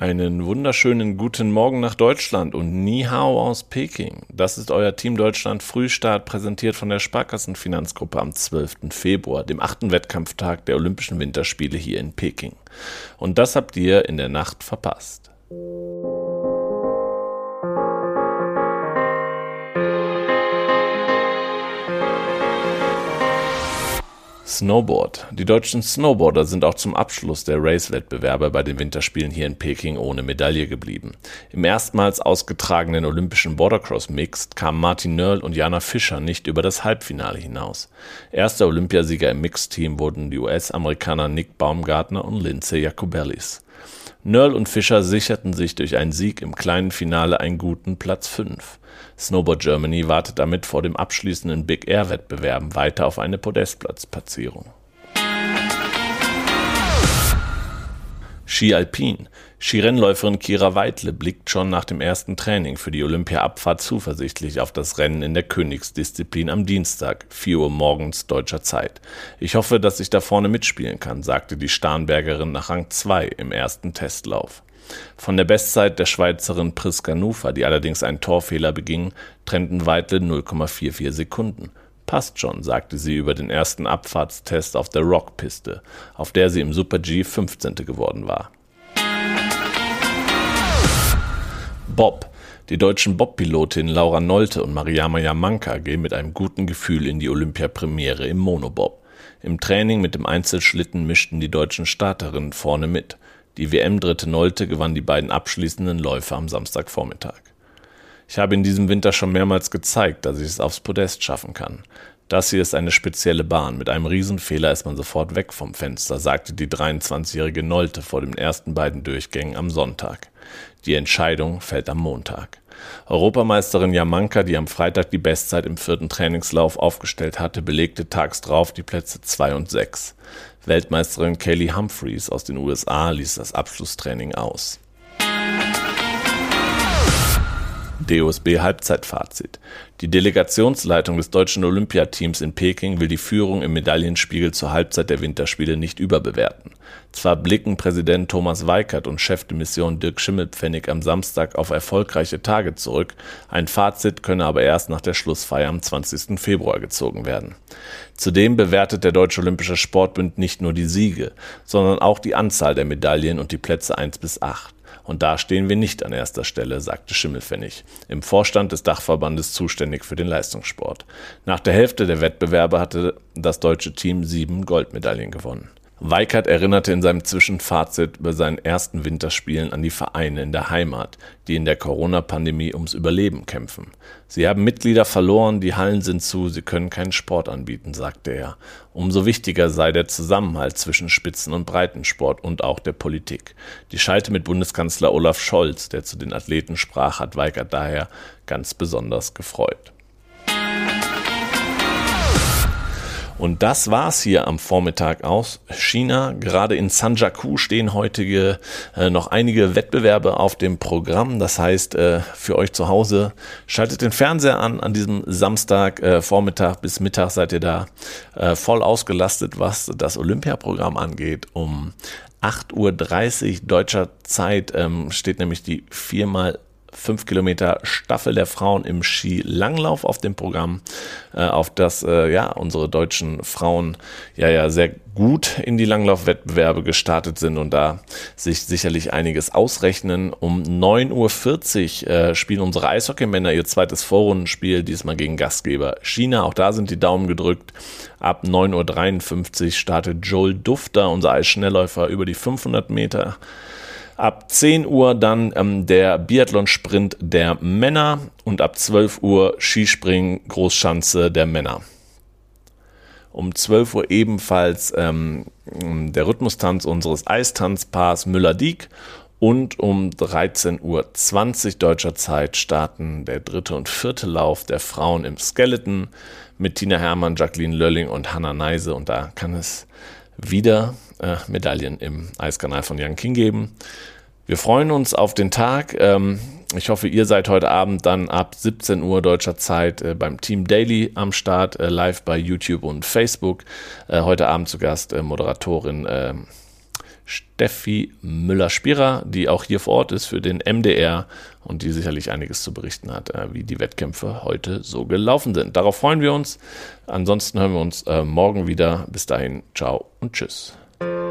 Einen wunderschönen guten Morgen nach Deutschland und Ni Hao aus Peking. Das ist euer Team Deutschland Frühstart, präsentiert von der Sparkassenfinanzgruppe am 12. Februar, dem achten Wettkampftag der Olympischen Winterspiele hier in Peking. Und das habt ihr in der Nacht verpasst. Snowboard. Die deutschen Snowboarder sind auch zum Abschluss der Race-Wettbewerbe bei den Winterspielen hier in Peking ohne Medaille geblieben. Im erstmals ausgetragenen olympischen Bordercross Mixed kamen Martin Nörl und Jana Fischer nicht über das Halbfinale hinaus. Erster Olympiasieger im Mixed-Team wurden die US-Amerikaner Nick Baumgartner und Lindsay Jacobellis. Nörl und Fischer sicherten sich durch einen Sieg im kleinen Finale einen guten Platz 5. Snowboard Germany wartet damit vor dem abschließenden Big Air Wettbewerben weiter auf eine Podestplatzplatzierung. Ski Alpin. Skirennläuferin Kira Weidle blickt schon nach dem ersten Training für die Olympia-Abfahrt zuversichtlich auf das Rennen in der Königsdisziplin am Dienstag, 4 Uhr morgens deutscher Zeit. Ich hoffe, dass ich da vorne mitspielen kann, sagte die Starnbergerin nach Rang 2 im ersten Testlauf. Von der Bestzeit der Schweizerin Priska Nufa, die allerdings einen Torfehler beging, trennten Weidle 0,44 Sekunden. Passt schon, sagte sie über den ersten Abfahrtstest auf der Rockpiste, auf der sie im Super G 15. geworden war. Bob. Die deutschen Bob-Pilotinnen Laura Nolte und Mariama Yamanka gehen mit einem guten Gefühl in die Olympiapremiere im Monobob. Im Training mit dem Einzelschlitten mischten die deutschen Starterinnen vorne mit. Die WM-Dritte Nolte gewann die beiden abschließenden Läufe am Samstagvormittag. Ich habe in diesem Winter schon mehrmals gezeigt, dass ich es aufs Podest schaffen kann. Das hier ist eine spezielle Bahn. Mit einem Riesenfehler ist man sofort weg vom Fenster, sagte die 23-jährige Nolte vor den ersten beiden Durchgängen am Sonntag. Die Entscheidung fällt am Montag. Europameisterin Jamanka, die am Freitag die Bestzeit im vierten Trainingslauf aufgestellt hatte, belegte tags drauf die Plätze 2 und 6. Weltmeisterin Kaylee Humphreys aus den USA ließ das Abschlusstraining aus. DOSB Halbzeitfazit. Die Delegationsleitung des deutschen Olympiateams in Peking will die Führung im Medaillenspiegel zur Halbzeit der Winterspiele nicht überbewerten. Zwar blicken Präsident Thomas Weikert und Chef de Mission Dirk Schimmelpfennig am Samstag auf erfolgreiche Tage zurück, ein Fazit könne aber erst nach der Schlussfeier am 20. Februar gezogen werden. Zudem bewertet der Deutsche Olympische Sportbund nicht nur die Siege, sondern auch die Anzahl der Medaillen und die Plätze 1 bis 8. Und da stehen wir nicht an erster Stelle, sagte Schimmelfennig, im Vorstand des Dachverbandes zuständig für den Leistungssport. Nach der Hälfte der Wettbewerbe hatte das deutsche Team sieben Goldmedaillen gewonnen. Weikert erinnerte in seinem Zwischenfazit bei seinen ersten Winterspielen an die Vereine in der Heimat, die in der Corona-Pandemie ums Überleben kämpfen. Sie haben Mitglieder verloren, die Hallen sind zu, sie können keinen Sport anbieten, sagte er. Umso wichtiger sei der Zusammenhalt zwischen Spitzen- und Breitensport und auch der Politik. Die Schalte mit Bundeskanzler Olaf Scholz, der zu den Athleten sprach, hat Weikert daher ganz besonders gefreut. Und das war's hier am Vormittag aus China. Gerade in Sanjaku stehen heutige äh, noch einige Wettbewerbe auf dem Programm. Das heißt, äh, für euch zu Hause schaltet den Fernseher an. An diesem Samstag äh, Vormittag bis Mittag seid ihr da äh, voll ausgelastet, was das Olympiaprogramm angeht. Um 8.30 Uhr deutscher Zeit ähm, steht nämlich die viermal 5 Kilometer Staffel der Frauen im Skilanglauf auf dem Programm, äh, auf das äh, ja unsere deutschen Frauen ja ja sehr gut in die Langlaufwettbewerbe gestartet sind und da sich sicherlich einiges ausrechnen. Um 9.40 Uhr äh, spielen unsere Eishockeymänner ihr zweites Vorrundenspiel, diesmal gegen Gastgeber China. Auch da sind die Daumen gedrückt. Ab 9.53 Uhr startet Joel Dufter, unser Eisschnellläufer, über die 500 Meter. Ab 10 Uhr dann ähm, der Biathlon-Sprint der Männer und ab 12 Uhr Skispringen Großschanze der Männer. Um 12 Uhr ebenfalls ähm, der Rhythmustanz unseres Eistanzpaars Müller-Dieck und um 13.20 Uhr deutscher Zeit starten der dritte und vierte Lauf der Frauen im Skeleton mit Tina Hermann, Jacqueline Lölling und Hannah Neise. Und da kann es wieder äh, Medaillen im Eiskanal von Yang King geben. Wir freuen uns auf den Tag. Ähm, ich hoffe, ihr seid heute Abend dann ab 17 Uhr deutscher Zeit äh, beim Team Daily am Start, äh, live bei YouTube und Facebook. Äh, heute Abend zu Gast äh, Moderatorin äh, Steffi Müller-Spierer, die auch hier vor Ort ist für den MDR und die sicherlich einiges zu berichten hat, wie die Wettkämpfe heute so gelaufen sind. Darauf freuen wir uns. Ansonsten hören wir uns morgen wieder. Bis dahin, ciao und tschüss. Thank you.